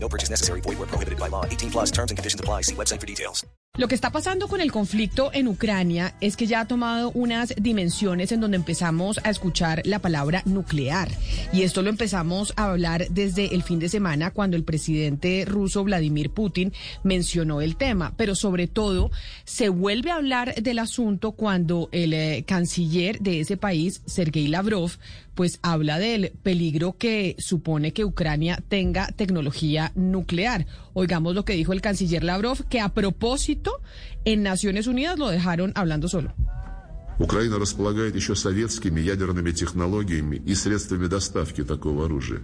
No purchase necessary. Void where prohibited by law. 18 plus and conditions apply. Website for details. Lo que está pasando con el conflicto en Ucrania es que ya ha tomado unas dimensiones en donde empezamos a escuchar la palabra nuclear. Y esto lo empezamos a hablar desde el fin de semana cuando el presidente ruso Vladimir Putin mencionó el tema. Pero sobre todo se vuelve a hablar del asunto cuando el eh, canciller de ese país, Sergei Lavrov, pues habla del peligro que supone que Ucrania tenga tecnología nuclear. Oigamos lo que dijo el canciller Lavrov, que a propósito en Naciones Unidas lo dejaron hablando solo. Украина располагает еще советскими ядерными технологиями и средствами доставки такого оружия.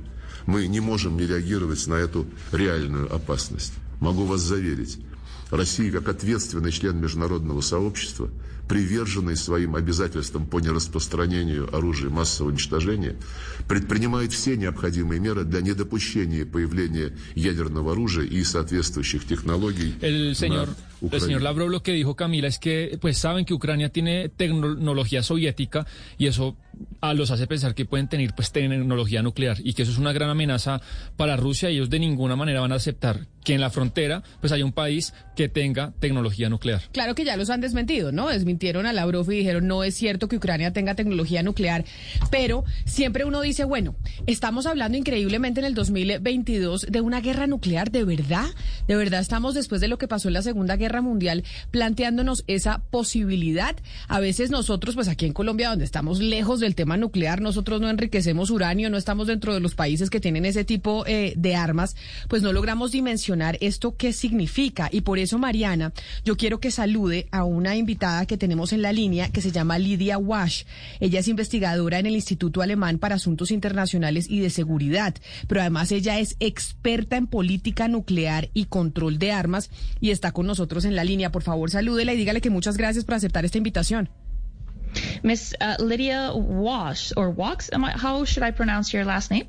Мы не можем не реагировать на эту реальную опасность. Могу вас заверить, Россия, как ответственный член международного сообщества, приверженный своим обязательствам по нераспространению оружия массового уничтожения, предпринимает все необходимые меры для недопущения появления ядерного оружия и соответствующих технологий. El señor, el señor Lavrov lo que dijo Camila es que pues saben que Ucrania tiene tecnología soviética y eso a los hace pensar que pueden tener pues tecnología nuclear y que eso es una gran amenaza para Rusia y ellos de ninguna manera van a aceptar que en la frontera pues haya un país que tenga tecnología nuclear. Claro que ya los han desmentido, ¿no? Desmintieron a Lavrov y dijeron no es cierto que Ucrania tenga tecnología nuclear, pero siempre uno dice, bueno, estamos hablando increíblemente en el 2022 de una guerra nuclear, ¿de verdad? ¿De verdad estamos después de lo que pasó en la Segunda Guerra Mundial planteándonos esa posibilidad? A veces nosotros, pues aquí en Colombia, donde estamos lejos del tema nuclear, nosotros no enriquecemos uranio, no estamos dentro de los países que tienen ese tipo eh, de armas, pues no logramos dimensionar esto qué significa. Y por eso, Mariana, yo quiero que salude a una invitada que tenemos en la línea que se llama Lidia Wash. Ella es investigadora en el Instituto Alemán para Asuntos Internacionales y de Seguridad, pero además ella es experta en política nuclear y control de armas y está con nosotros en la línea. Por favor, salúdela y dígale que muchas gracias por aceptar esta invitación. Miss uh, Lydia Wash or Wax. Am I, how should I pronounce your last name?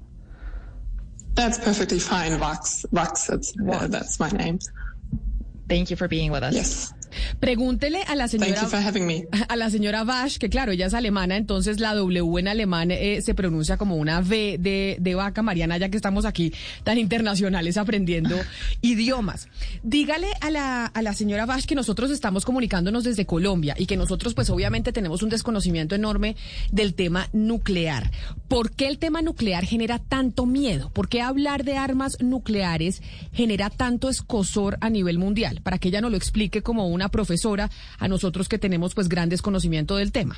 That's perfectly fine. Wax. Wax. That's, uh, that's my name. Thank you for being with us. Yes. Pregúntele a la señora a la señora Bash, que claro, ella es alemana, entonces la W en alemán eh, se pronuncia como una V de, de vaca, Mariana, ya que estamos aquí tan internacionales aprendiendo idiomas. Dígale a la, a la señora Bash que nosotros estamos comunicándonos desde Colombia y que nosotros pues obviamente tenemos un desconocimiento enorme del tema nuclear. ¿Por qué el tema nuclear genera tanto miedo? ¿Por qué hablar de armas nucleares genera tanto escosor a nivel mundial? Para que ella nos lo explique como una profesora a nosotros que tenemos pues grandes conocimiento del tema.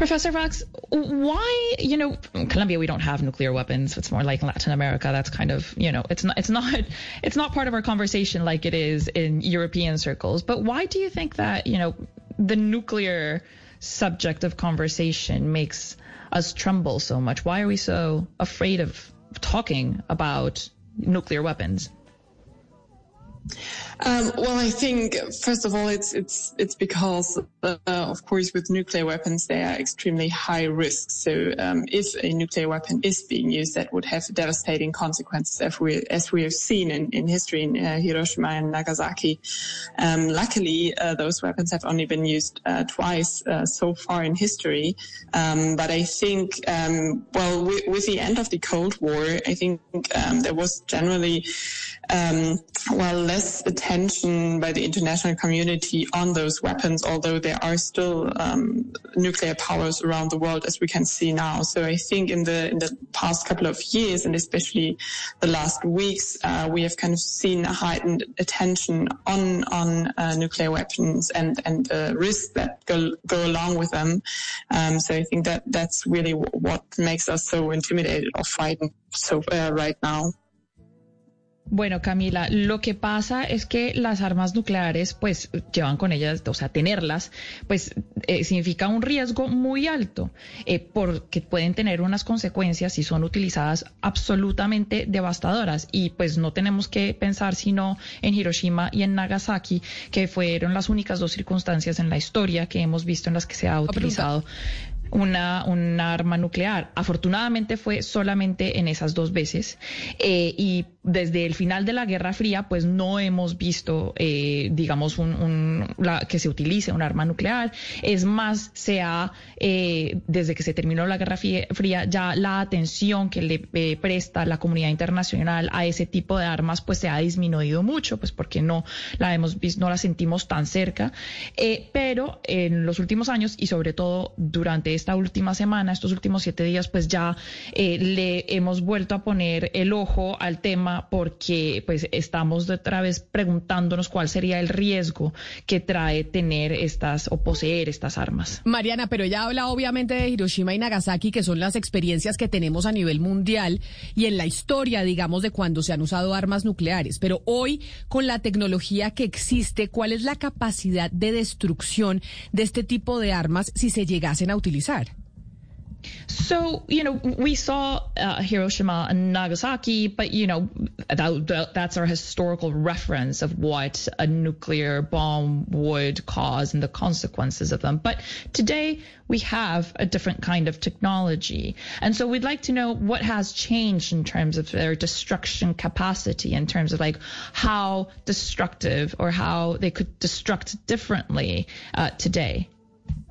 Professor Fox, why, you know, Colombia we don't have nuclear weapons. It's more like Latin America. That's kind of, you know, it's not, it's not, it's not part of our conversation like it is in European circles. But why do you think that, you know, the nuclear subject of conversation makes us tremble so much? Why are we so afraid of talking about nuclear weapons? Um, well, I think first of all, it's it's it's because, uh, of course, with nuclear weapons, they are extremely high risk. So, um, if a nuclear weapon is being used, that would have devastating consequences, as we as we have seen in, in history in uh, Hiroshima and Nagasaki. Um, luckily, uh, those weapons have only been used uh, twice uh, so far in history. Um, but I think, um, well, with, with, the end of the Cold War, I think um, there was generally, well, less attention by the international community on those weapons, although there are still um, nuclear powers around the world, as we can see now. So I think in the in the past couple of years, and especially the last weeks, uh, we have kind of seen a heightened attention on on uh, nuclear weapons and and the risks that go go along with them. Um, so I think that that's really what makes us so intimidated or frightened so uh, right now. Bueno, Camila, lo que pasa es que las armas nucleares, pues, llevan con ellas, o sea, tenerlas, pues, eh, significa un riesgo muy alto, eh, porque pueden tener unas consecuencias si son utilizadas absolutamente devastadoras. Y pues no tenemos que pensar sino en Hiroshima y en Nagasaki, que fueron las únicas dos circunstancias en la historia que hemos visto en las que se ha utilizado una, una arma nuclear. Afortunadamente fue solamente en esas dos veces eh, y desde el final de la Guerra Fría pues no hemos visto eh, digamos un, la, que se utilice un arma nuclear. Es más, se ha eh, desde que se terminó la Guerra Fría ya la atención que le eh, presta la comunidad internacional a ese tipo de armas pues se ha disminuido mucho pues porque no la hemos visto, no la sentimos tan cerca. Eh, pero en los últimos años y sobre todo durante esta última semana, estos últimos siete días, pues ya eh, le hemos vuelto a poner el ojo al tema porque pues estamos de otra vez preguntándonos cuál sería el riesgo que trae tener estas o poseer estas armas. Mariana, pero ella habla obviamente de Hiroshima y Nagasaki, que son las experiencias que tenemos a nivel mundial y en la historia, digamos, de cuando se han usado armas nucleares. Pero hoy, con la tecnología que existe, ¿cuál es la capacidad de destrucción de este tipo de armas si se llegasen a utilizar? So, you know, we saw uh, Hiroshima and Nagasaki, but, you know, that, that's our historical reference of what a nuclear bomb would cause and the consequences of them. But today we have a different kind of technology. And so we'd like to know what has changed in terms of their destruction capacity, in terms of like how destructive or how they could destruct differently uh, today.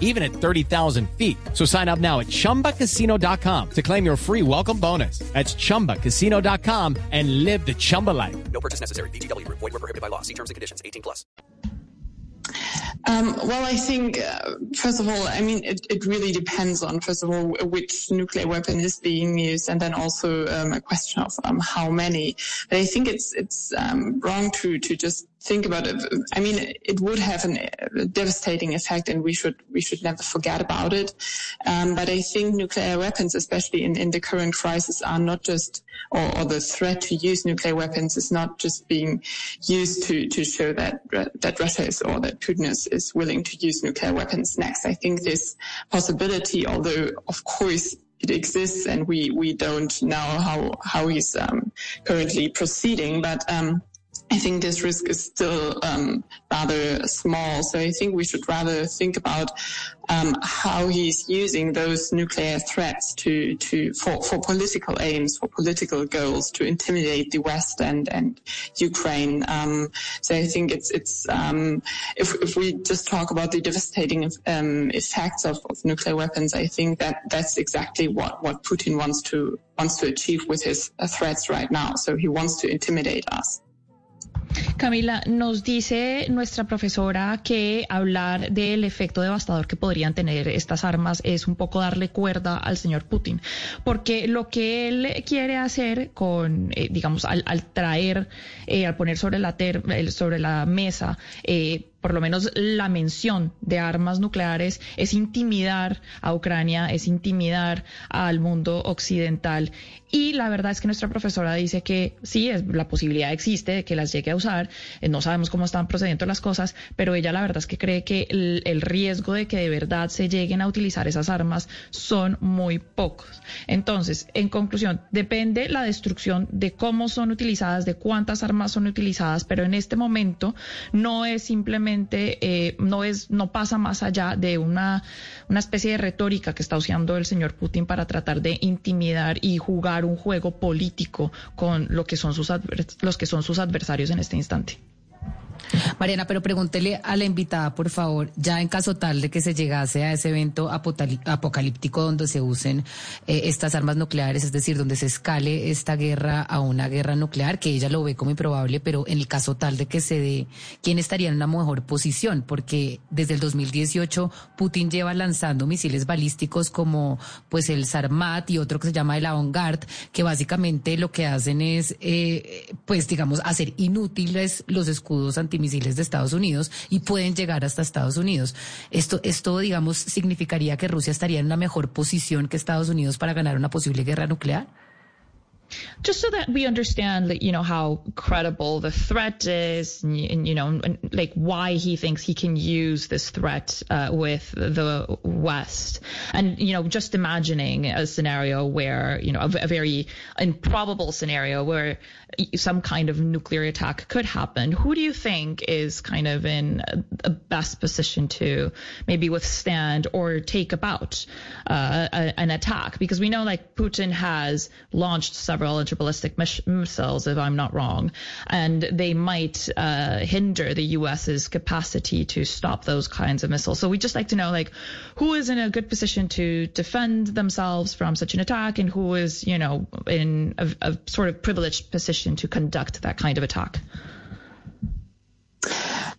even at 30,000 feet. So sign up now at chumbacasino.com to claim your free welcome bonus. That's chumbacasino.com and live the Chumba life. No purchase necessary. VGW. Void were prohibited by law. See terms and conditions. 18 plus. Um, well, I think, uh, first of all, I mean, it, it really depends on, first of all, which nuclear weapon is being used, and then also um, a question of um, how many. But I think it's it's um, wrong to to just think about it. I mean, it would have an, a devastating effect, and we should we should never forget about it. Um, but I think nuclear weapons, especially in, in the current crisis, are not just or, or, the threat to use nuclear weapons is not just being used to to show that that Russia is or that Putin is, is willing to use nuclear weapons next. I think this possibility, although of course it exists and we, we don't know how, how he's um, currently proceeding, but um, I think this risk is still um, rather small. So I think we should rather think about um, how he's using those nuclear threats to to for, for political aims, for political goals, to intimidate the West and and Ukraine. Um, so I think it's it's um, if if we just talk about the devastating um, effects of, of nuclear weapons, I think that that's exactly what what Putin wants to wants to achieve with his uh, threats right now. So he wants to intimidate us. Camila, nos dice nuestra profesora que hablar del efecto devastador que podrían tener estas armas es un poco darle cuerda al señor Putin, porque lo que él quiere hacer con, eh, digamos, al, traer, eh, al poner sobre la, sobre la mesa, eh, por lo menos la mención de armas nucleares es intimidar a Ucrania, es intimidar al mundo occidental. Y la verdad es que nuestra profesora dice que sí, es, la posibilidad existe de que las llegue a usar. Eh, no sabemos cómo están procediendo las cosas, pero ella la verdad es que cree que el, el riesgo de que de verdad se lleguen a utilizar esas armas son muy pocos. Entonces, en conclusión, depende la destrucción de cómo son utilizadas, de cuántas armas son utilizadas, pero en este momento no es simplemente eh, no es, no pasa más allá de una, una especie de retórica que está usando el señor Putin para tratar de intimidar y jugar un juego político con lo que son sus los que son sus adversarios en este instante. Mariana, pero pregúntele a la invitada, por favor, ya en caso tal de que se llegase a ese evento apocalíptico donde se usen eh, estas armas nucleares, es decir, donde se escale esta guerra a una guerra nuclear, que ella lo ve como improbable, pero en el caso tal de que se dé, ¿quién estaría en una mejor posición? Porque desde el 2018 Putin lleva lanzando misiles balísticos como pues el Sarmat y otro que se llama el Avangard, que básicamente lo que hacen es, eh, pues digamos, hacer inútiles los escudos anti misiles de Estados Unidos y pueden llegar hasta Estados Unidos. Esto, esto, digamos, significaría que Rusia estaría en una mejor posición que Estados Unidos para ganar una posible guerra nuclear. Just so that we understand, you know, how credible the threat is, and, you know, and, like why he thinks he can use this threat uh, with the West, and you know, just imagining a scenario where, you know, a, a, very improbable scenario where some kind of nuclear attack could happen. Who do you think is kind of in a, best position to maybe withstand or take about uh, a, an attack? Because we know, like, Putin has launched several several ballistic missiles, if I'm not wrong, and they might uh, hinder the U.S.'s capacity to stop those kinds of missiles. So we'd just like to know, like, who is in a good position to defend themselves from such an attack, and who is, you know, in a, a sort of privileged position to conduct that kind of attack.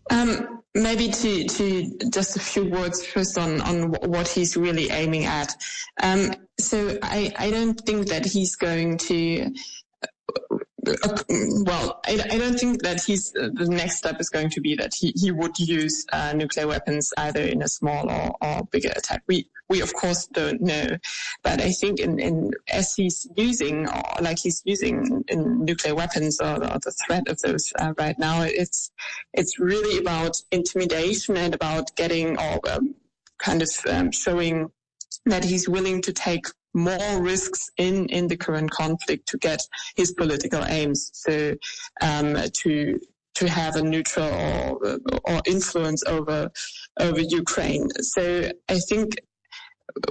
Um, maybe to, to just a few words first on, on what he's really aiming at. Um, so I, I don't think that he's going to well, I, I, don't think that he's the next step is going to be that he, he would use uh, nuclear weapons either in a small or, or bigger attack. We we of course don't know, but I think in, in as he's using or like he's using in nuclear weapons or, or the threat of those uh, right now, it's it's really about intimidation and about getting or um, kind of um, showing that he's willing to take more risks in, in the current conflict to get his political aims. So um, to to have a neutral or, or influence over over Ukraine. So I think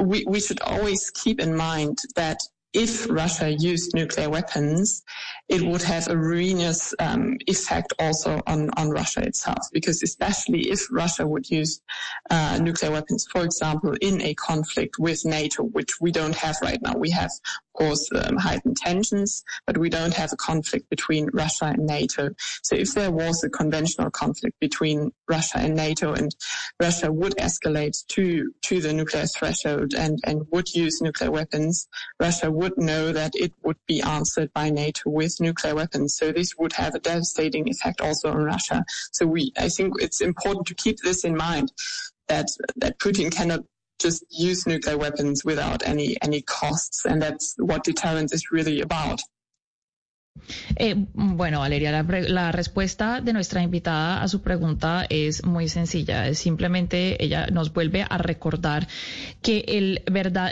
we, we should always keep in mind that if Russia used nuclear weapons, it would have a ruinous um, effect also on, on Russia itself. Because especially if Russia would use uh, nuclear weapons, for example, in a conflict with NATO, which we don't have right now, we have course, um, heightened tensions, but we don't have a conflict between Russia and NATO. So if there was a conventional conflict between Russia and NATO and Russia would escalate to, to the nuclear threshold and, and would use nuclear weapons, Russia would know that it would be answered by NATO with nuclear weapons. So this would have a devastating effect also on Russia. So we, I think it's important to keep this in mind that, that Putin cannot just use nuclear weapons without any any costs. And that's what deterrence is really about Eh, bueno, Valeria, la, respuesta de nuestra invitada a su pregunta es muy sencilla. Simplemente ella nos vuelve a recordar que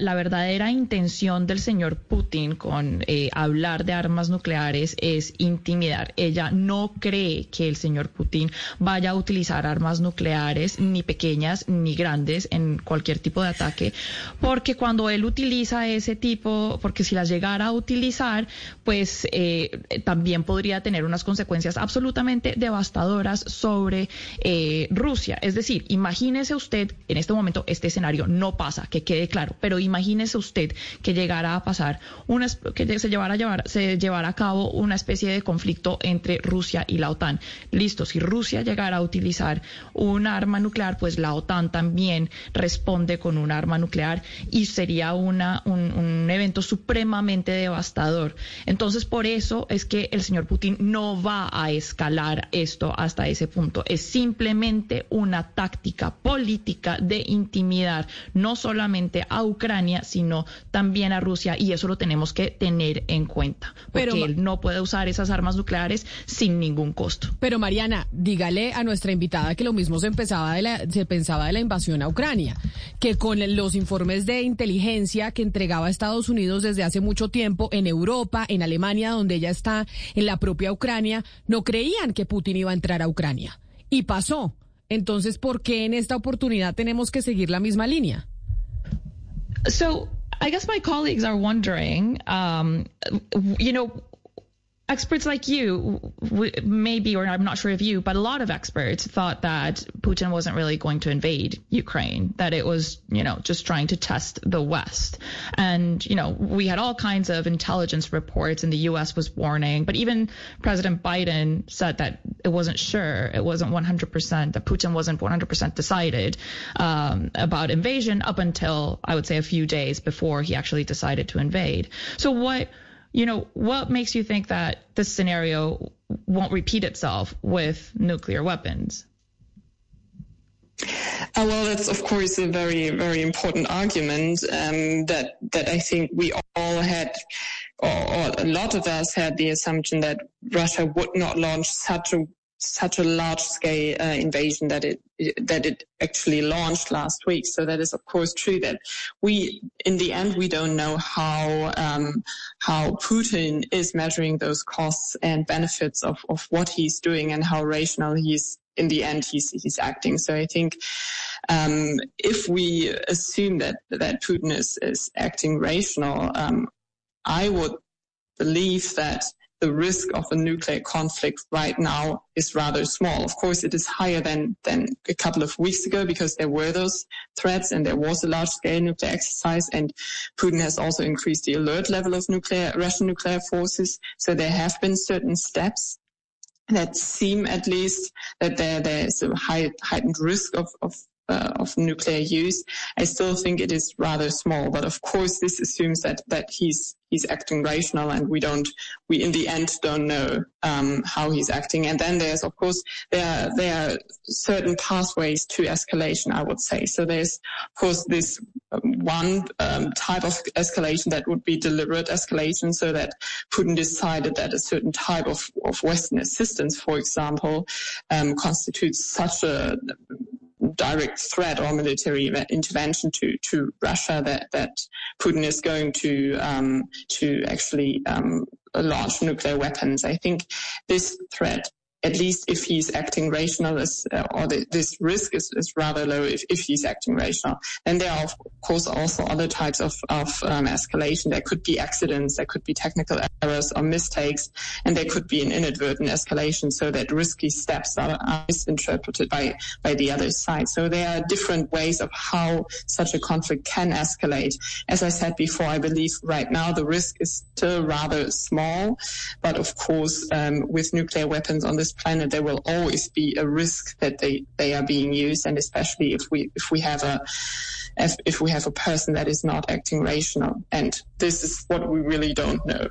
la verdadera intención del señor Putin con eh, hablar de armas nucleares es intimidar. Ella no cree que el señor Putin vaya a utilizar armas nucleares ni pequeñas ni grandes en cualquier tipo de ataque, porque cuando él utiliza ese tipo, porque si las llegara a utilizar, pues eh, eh, también podría tener unas consecuencias absolutamente devastadoras sobre eh, Rusia. Es decir, imagínese usted, en este momento este escenario no pasa, que quede claro, pero imagínese usted que llegara a pasar, una, que se llevara a, llevar, se a cabo una especie de conflicto entre Rusia y la OTAN. Listo, si Rusia llegara a utilizar un arma nuclear, pues la OTAN también responde con un arma nuclear y sería una, un, un evento supremamente devastador. Entonces, por eso es que el señor Putin no va a escalar esto hasta ese punto. Es simplemente una táctica política de intimidar no solamente a Ucrania, sino también a Rusia y eso lo tenemos que tener en cuenta, porque Pero, él no puede usar esas armas nucleares sin ningún costo. Pero Mariana, dígale a nuestra invitada que lo mismo se, empezaba de la, se pensaba de la invasión a Ucrania, que con los informes de inteligencia que entregaba Estados Unidos desde hace mucho tiempo en Europa, en Alemania, donde ella está en la propia Ucrania, no creían que Putin iba a entrar a Ucrania. Y pasó. Entonces, ¿por qué en esta oportunidad tenemos que seguir la misma línea? So, I guess my colleagues are wondering, um, you know, experts like you, maybe, or I'm not sure if you, but a lot of experts thought that Putin wasn't really going to invade Ukraine, that it was, you know, just trying to test the West. And, you know, we had all kinds of intelligence reports and the U.S. was warning, but even President Biden said that it wasn't sure, it wasn't 100%, that Putin wasn't 100% decided um, about invasion up until, I would say, a few days before he actually decided to invade. So what, you know, what makes you think that this scenario won't repeat itself with nuclear weapons? Uh, well, that's of course a very, very important argument um, that that I think we all had, or, or, a lot of us had the assumption that Russia would not launch such a such a large scale uh, invasion that it that it actually launched last week. So that is of course true that we in the end we don't know how um, how Putin is measuring those costs and benefits of of what he's doing and how rational he's in the end he's he's acting. So I think um, if we assume that that Putin is is acting rational, um, I would believe that the risk of a nuclear conflict right now is rather small. Of course, it is higher than, than a couple of weeks ago because there were those threats and there was a large scale nuclear exercise and Putin has also increased the alert level of nuclear, Russian nuclear forces. So there have been certain steps that seem at least that there, there is a high, heightened risk of, of uh, of nuclear use. I still think it is rather small, but of course this assumes that that he's he's acting rational, and we don't we in the end don't know um, how he's acting. And then there's of course there are, there are certain pathways to escalation. I would say so. There's of course this one um, type of escalation that would be deliberate escalation, so that Putin decided that a certain type of, of Western assistance, for example, um, constitutes such a direct threat or military intervention to, to Russia that, that Putin is going to um, to actually um, launch nuclear weapons. I think this threat at least if he's acting rational, is, uh, or the, this risk is, is rather low if, if he's acting rational. And there are, of course, also other types of, of um, escalation. There could be accidents, there could be technical errors or mistakes, and there could be an inadvertent escalation so that risky steps are, are misinterpreted by, by the other side. So there are different ways of how such a conflict can escalate. As I said before, I believe right now the risk is still rather small, but of course, um, with nuclear weapons on this planet, there will always be a risk that they, they are being used, and especially if we if we have a if, if we have a person that is not acting rational, and this is what we really don't know.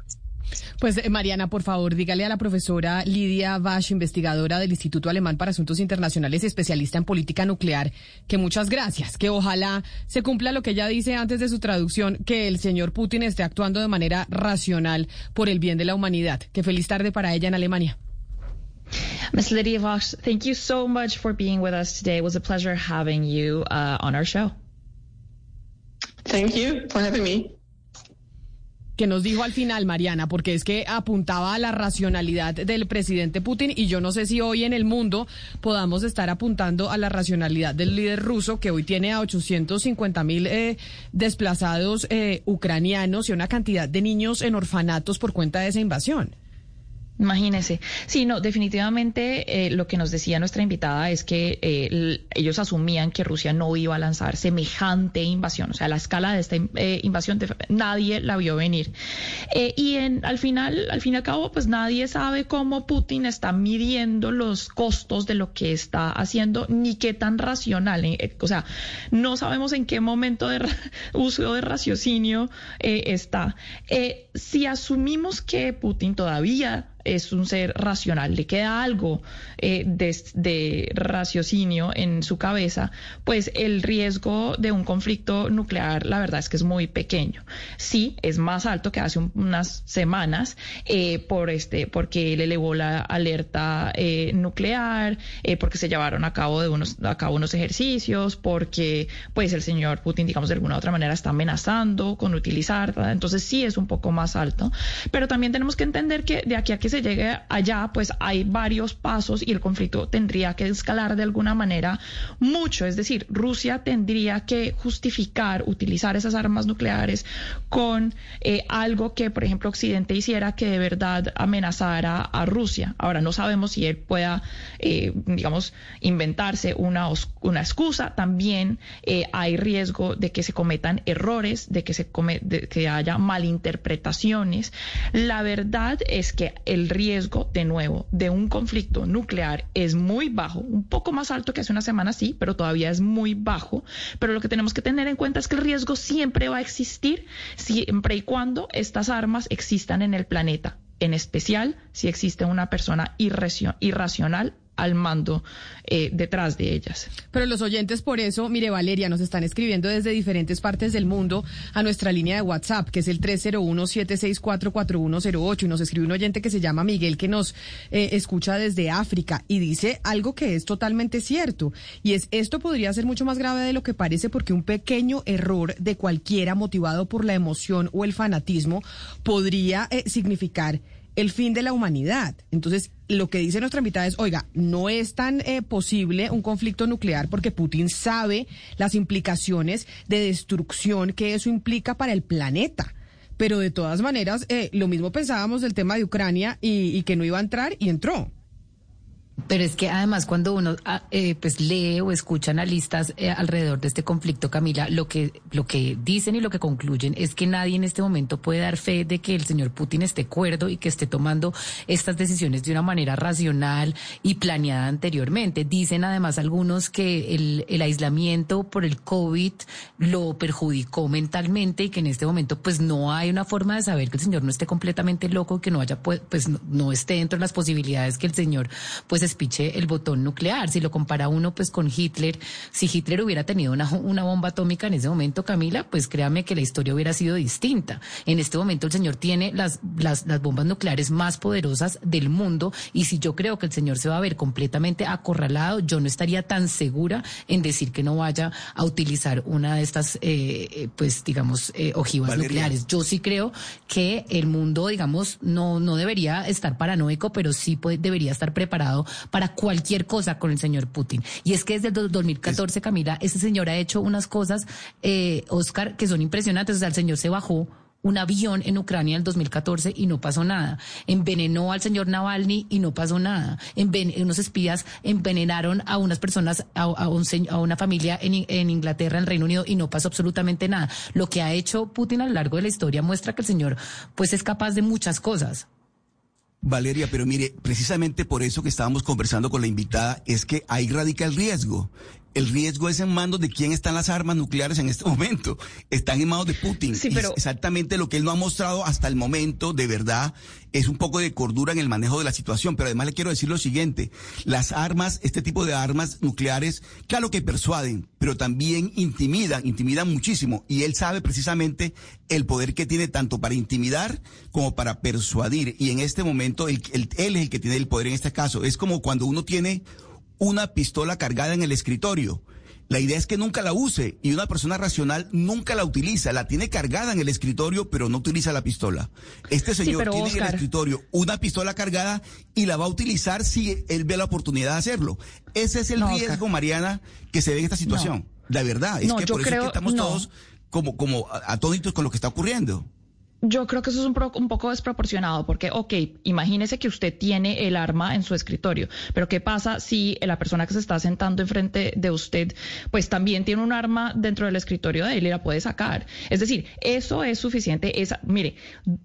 Pues eh, Mariana, por favor, dígale a la profesora Lidia Bash, investigadora del Instituto Alemán para Asuntos Internacionales, especialista en política nuclear, que muchas gracias, que ojalá se cumpla lo que ella dice antes de su traducción, que el señor Putin esté actuando de manera racional por el bien de la humanidad. Que feliz tarde para ella en Alemania. Ms. Lydia Vox, thank you so much for being with us today. It was a pleasure having you uh, on our show. Thank you for having me. que nos dijo al final, Mariana, porque es que apuntaba a la racionalidad del presidente Putin y yo no sé si hoy en el mundo podamos estar apuntando a la racionalidad del líder ruso que hoy tiene a 850 mil eh, desplazados eh, ucranianos y una cantidad de niños en orfanatos por cuenta de esa invasión. Imagínese. Sí, no, definitivamente eh, lo que nos decía nuestra invitada es que eh, ellos asumían que Rusia no iba a lanzar semejante invasión. O sea, la escala de esta eh, invasión nadie la vio venir. y en, al final, al fin y al cabo, pues nadie sabe cómo Putin está midiendo los costos de lo que está haciendo, ni qué tan racional. o sea, no sabemos en qué momento de uso de raciocinio está. si asumimos que Putin todavía es un ser racional, le queda algo eh, de, raciocinio en su cabeza, pues el riesgo de un conflicto nuclear, la verdad es que es muy pequeño. Sí, es más alto que hace unas semanas, eh, por este, porque él elevó la alerta eh, nuclear, porque se llevaron a cabo de unos, a cabo unos ejercicios, porque pues el señor Putin, digamos, de alguna u otra manera está amenazando con utilizar, entonces sí es un poco más alto, pero también tenemos que entender que de aquí a que se llegue allá, pues hay varios pasos y el conflicto tendría que escalar de alguna manera mucho. Es decir, Rusia tendría que justificar utilizar esas armas nucleares con eh, algo que, por ejemplo, Occidente hiciera que de verdad amenazara a Rusia. Ahora, no sabemos si él pueda, eh, digamos, inventarse una, una excusa. También eh, hay riesgo de que se cometan errores, de que, se come, de que haya malinterpretaciones. La verdad es que el riesgo, de nuevo, de un conflicto nuclear es muy bajo, un poco más alto que hace una semana, sí, pero todavía es muy bajo. Pero lo que tenemos que tener en cuenta es que el riesgo siempre va a existir siempre y cuando estas armas existan en el planeta, en especial si existe una persona irracional al mando eh, detrás de ellas. Pero los oyentes por eso, mire Valeria, nos están escribiendo desde diferentes partes del mundo a nuestra línea de WhatsApp, que es el 301-764-4108, y nos escribe un oyente que se llama Miguel, que nos eh, escucha desde África, y dice algo que es totalmente cierto, y es esto podría ser mucho más grave de lo que parece porque un pequeño error de cualquiera motivado por la emoción o el fanatismo podría eh, significar el fin de la humanidad. Entonces, lo que dice nuestra invitada es, oiga, no es tan eh, posible un conflicto nuclear porque Putin sabe las implicaciones de destrucción que eso implica para el planeta. Pero de todas maneras, eh, lo mismo pensábamos del tema de Ucrania y que no iba a entrar y entró. Pero es que además cuando uno ah, eh, pues lee o escucha analistas eh, alrededor de este conflicto, Camila, lo que lo que dicen y lo que concluyen es que nadie en este momento puede dar fe de que el señor Putin esté cuerdo y que esté tomando estas decisiones de una manera racional y planeada anteriormente. Dicen además algunos que el, el aislamiento por el COVID lo perjudicó mentalmente y que en este momento pues no hay una forma de saber que el señor no esté completamente loco, que no haya pues, no esté dentro de las posibilidades que el señor pues despiche el botón nuclear. Si lo compara uno pues con Hitler, si Hitler hubiera tenido una, una bomba atómica en ese momento, Camila, pues créame que la historia hubiera sido distinta. En este momento el señor tiene las, las, las bombas nucleares más poderosas del mundo y si yo creo que el señor se va a ver completamente acorralado, yo no estaría tan segura en decir que no vaya a utilizar una de estas, eh, eh pues digamos, eh, ojivas nucleares. Yo sí creo que el mundo, digamos, no, no debería estar paranoico, pero sí puede, debería estar preparado para cualquier cosa con el señor Putin. Y es que desde el 2014, Camila, ese señor ha hecho unas cosas, eh, Oscar, que son impresionantes. O sea, el señor se bajó un avión en Ucrania en el 2014 y no pasó nada. Envenenó al señor Navalny y no pasó nada. unos espías envenenaron a unas personas, a, a, una familia en, en, Inglaterra, en Reino Unido y no pasó absolutamente nada. Lo que ha hecho Putin a lo largo de la historia muestra que el señor pues es capaz de muchas cosas. Valeria, pero mire, precisamente por eso que estábamos conversando con la invitada es que ahí radica el riesgo. El riesgo es en manos de quién están las armas nucleares en este momento. Están en manos de Putin. Sí, pero... exactamente lo que él no ha mostrado hasta el momento, de verdad, es un poco de cordura en el manejo de la situación. Pero además le quiero decir lo siguiente. Las armas, este tipo de armas nucleares, claro que persuaden, pero también intimidan, intimidan muchísimo. Y él sabe precisamente el poder que tiene tanto para intimidar como para persuadir. Y en este momento, él es el que tiene el poder en este caso. Es como cuando uno tiene una pistola cargada en el escritorio. La idea es que nunca la use y una persona racional nunca la utiliza, la tiene cargada en el escritorio pero no utiliza la pistola. Este señor tiene en el escritorio una pistola cargada y la va a utilizar si él ve la oportunidad de hacerlo. Ese es el riesgo, Mariana, que se ve en esta situación. La verdad, es que por eso es que estamos todos como, como atónitos con lo que está ocurriendo. Yo creo que eso es un, un, poco desproporcionado porque, ok, imagínese que usted tiene el arma en su escritorio, pero ¿qué pasa si la persona que se está sentando enfrente de usted, pues también tiene un arma dentro del escritorio de él y la puede sacar? Es decir, eso es suficiente. Esa, mire,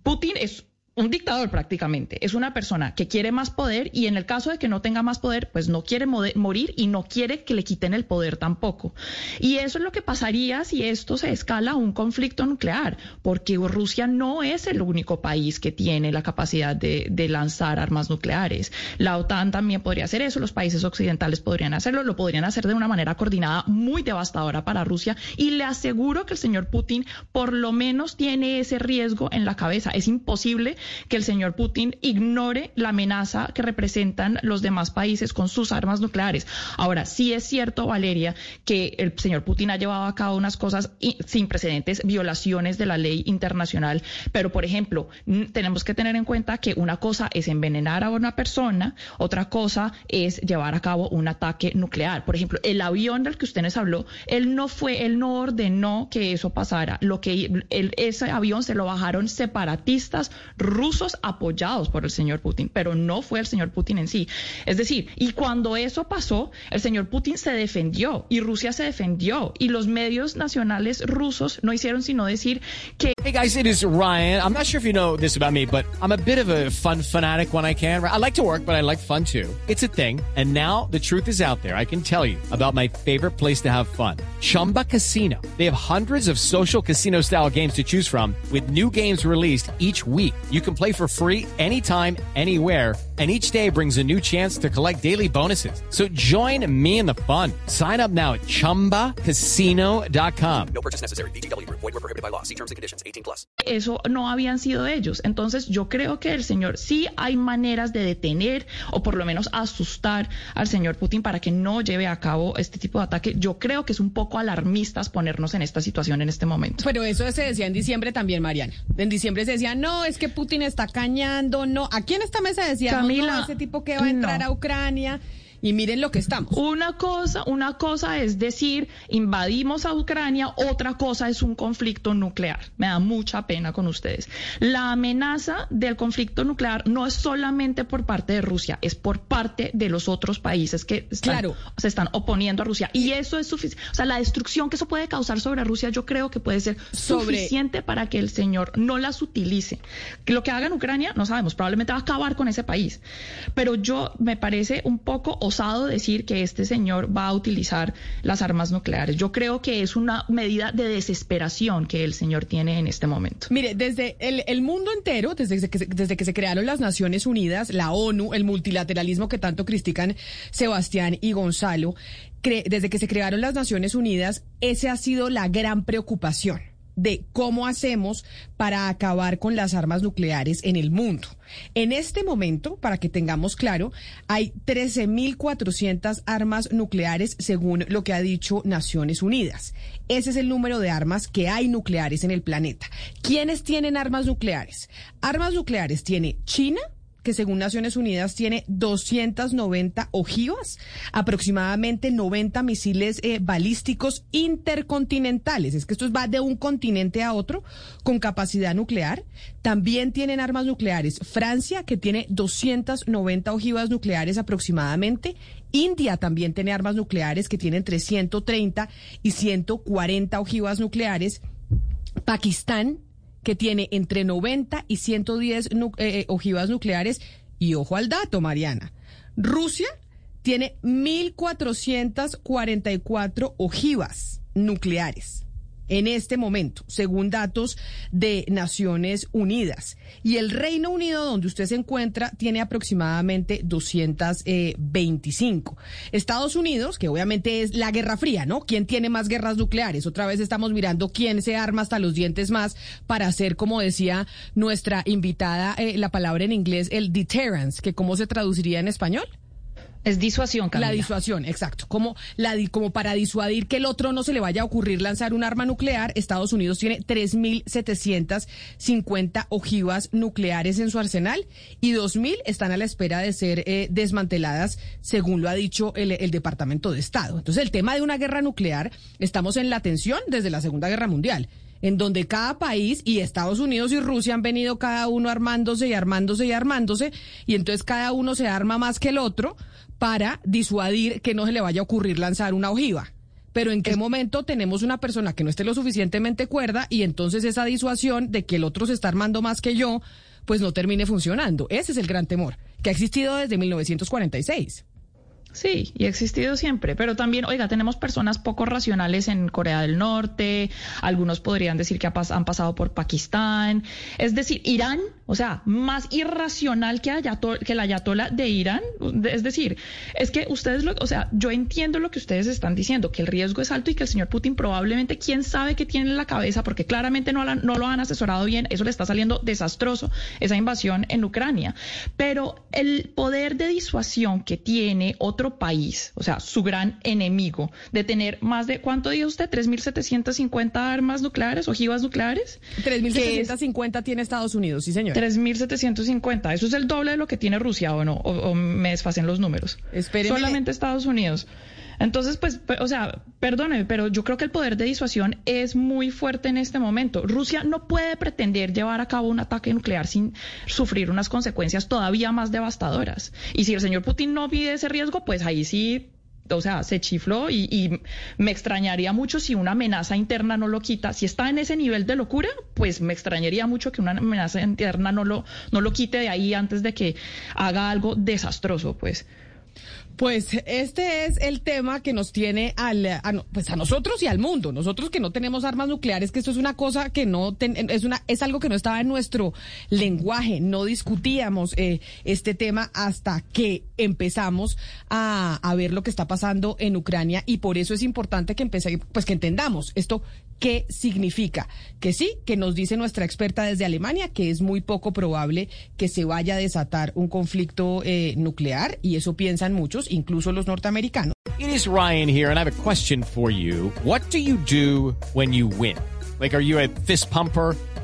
Putin es un dictador prácticamente. Es una persona que quiere más poder y en el caso de que no tenga más poder, pues no quiere morir y no quiere que le quiten el poder tampoco. Y eso es lo que pasaría si esto se escala a un conflicto nuclear, porque Rusia no es el único país que tiene la capacidad de, de lanzar armas nucleares. La OTAN también podría hacer eso, los países occidentales podrían hacerlo, lo podrían hacer de una manera coordinada muy devastadora para Rusia y le aseguro que el señor Putin por lo menos tiene ese riesgo en la cabeza. Es imposible que el señor Putin ignore la amenaza que representan los demás países con sus armas nucleares. Ahora, sí es cierto, Valeria, que el señor Putin ha llevado a cabo unas cosas sin precedentes, violaciones de la ley internacional, pero por ejemplo, tenemos que tener en cuenta que una cosa es envenenar a una persona, otra cosa es llevar a cabo un ataque nuclear. Por ejemplo, el avión del que usted nos habló, él no fue, él no ordenó que eso pasara. Lo que ese avión se lo bajaron separatistas rusos apoyados por el señor Putin, pero no fue el señor Putin en sí. Es decir, y cuando eso pasó, el señor Putin se defendió y Rusia se defendió y los medios nacionales rusos no hicieron sino decir que Hey guys, it is Ryan. I'm not sure if you know this about me, but I'm a bit of a fun fanatic when I can. I like to work, but I like fun too. It's a thing. And now the truth is out there. I can tell you about my favorite place to have fun. Chumba Casino. They have hundreds of social casino style games to choose from with new games released each week. You can play for free anytime, anywhere and each day brings a new chance to collect daily bonuses. So join me in the fun. Sign up now at ChumbaCasino.com. No purchase necessary. BGW. Void were prohibited by law. See terms and conditions. 18 plus. Eso no habían sido ellos. Entonces yo creo que el señor sí hay maneras de detener o por lo menos asustar al señor Putin para que no lleve a cabo este tipo de ataque. Yo creo que es un poco alarmistas ponernos en esta situación en este momento. Pero eso se decía en diciembre también, Mariana. En diciembre se decía, no, es que Putin está cañando, no. Aquí en esta mesa decía, Camila, ese tipo que va a entrar a Ucrania y miren lo que estamos. Una cosa, una cosa es decir, invadimos a Ucrania, otra cosa es un conflicto nuclear. Me da mucha pena con ustedes. La amenaza del conflicto nuclear no es solamente por parte de Rusia, es por parte de los otros países que se están oponiendo a Rusia. Y eso es suficiente. O sea, la destrucción que eso puede causar sobre Rusia, yo creo que puede ser suficiente para que el señor no las utilice. Lo que haga en Ucrania, no sabemos, probablemente va a acabar con ese país. Pero yo me parece un poco osado decir que este señor va a utilizar las armas nucleares. Yo creo que es una medida de desesperación que el señor tiene en este momento. Mire, desde el, mundo entero, desde que, desde que se crearon las Naciones Unidas, la ONU, el multilateralismo que tanto critican Sebastián y Gonzalo, desde que se crearon las Naciones Unidas, esa ha sido la gran preocupación de cómo hacemos para acabar con las armas nucleares en el mundo. En este momento, para que tengamos claro, hay 13.400 armas nucleares según lo que ha dicho Naciones Unidas. Ese es el número de armas que hay nucleares en el planeta. ¿Quiénes tienen armas nucleares? Armas nucleares tiene China, que según Naciones Unidas tiene 290 ojivas, aproximadamente 90 misiles eh, balísticos intercontinentales. Es que esto va de un continente a otro con capacidad nuclear. También tienen armas nucleares. Francia, que tiene 290 ojivas nucleares aproximadamente. India también tiene armas nucleares que tienen entre 130 y 140 ojivas nucleares. Pakistán que tiene entre 90 y 110 eh, eh, ojivas nucleares. Y ojo al dato, Mariana. Rusia tiene 1.444 ojivas nucleares en este momento, según datos de Naciones Unidas. Y el Reino Unido, donde usted se encuentra, tiene aproximadamente 225. Estados Unidos, que obviamente es la Guerra Fría, ¿no? ¿Quién tiene más guerras nucleares? Otra vez estamos mirando quién se arma hasta los dientes más para hacer, como decía nuestra invitada, eh, la palabra en inglés, el deterrence, que cómo se traduciría en español. Es disuasión, Camila. La disuasión, exacto. Como, la, como para disuadir que el otro no se le vaya a ocurrir lanzar un arma nuclear, Estados Unidos tiene 3.750 ojivas nucleares en su arsenal y 2.000 están a la espera de ser eh, desmanteladas, según lo ha dicho el, el Departamento de Estado. Entonces, el tema de una guerra nuclear, estamos en la tensión desde la Segunda Guerra Mundial en donde cada país y Estados Unidos y Rusia han venido cada uno armándose y armándose y armándose, y entonces cada uno se arma más que el otro para disuadir que no se le vaya a ocurrir lanzar una ojiva. Pero en qué momento tenemos una persona que no esté lo suficientemente cuerda y entonces esa disuasión de que el otro se está armando más que yo, pues no termine funcionando. Ese es el gran temor, que ha existido desde 1946. Sí, y ha existido siempre, pero también, oiga, tenemos personas poco racionales en Corea del Norte, algunos podrían decir que han pasado por Pakistán, es decir, Irán, o sea, más irracional que, el ayatola de Irán, es decir, es que ustedes, lo, o sea, yo entiendo lo que ustedes están diciendo, que el riesgo es alto y que el señor Putin probablemente, quién sabe qué tiene en la cabeza, porque claramente no, no lo han asesorado bien, eso le está saliendo desastroso, esa invasión en Ucrania, pero el poder de disuasión que tiene otro país, o sea, su gran enemigo, de tener más de, ¿cuánto dijo usted? ¿3.750 armas nucleares, ojivas nucleares? 3.750 tiene Estados Unidos, sí, señor. 3.750. Eso es el doble de lo que tiene Rusia, ¿o no? O, me desfacen los números. Solamente Estados Unidos. Entonces, pues, o sea, perdóneme, pero yo creo que el poder de disuasión es muy fuerte en este momento. Rusia no puede pretender llevar a cabo un ataque nuclear sin sufrir unas consecuencias todavía más devastadoras. Y si el señor Putin no pide ese riesgo, pues ahí sí o sea, se chifló y, me extrañaría mucho si una amenaza interna no lo quita. Si está en ese nivel de locura, pues me extrañaría mucho que una amenaza interna no lo, no lo quite de ahí antes de que haga algo desastroso, pues. Pues este es el tema que nos tiene al, a, pues a nosotros y al mundo. Nosotros que no tenemos armas nucleares, que esto es una cosa que no es una es algo que no estaba en nuestro lenguaje. No discutíamos eh, este tema hasta que empezamos a, a, ver lo que está pasando en Ucrania y por eso es importante que empecé, pues que entendamos esto qué significa. Que sí, que nos dice nuestra experta desde Alemania que es muy poco probable que se vaya a desatar un conflicto eh, nuclear y eso piensan muchos, incluso los norteamericanos. It is Ryan here and I have a question for you. What do you do when you win? Like are you a fist pumper?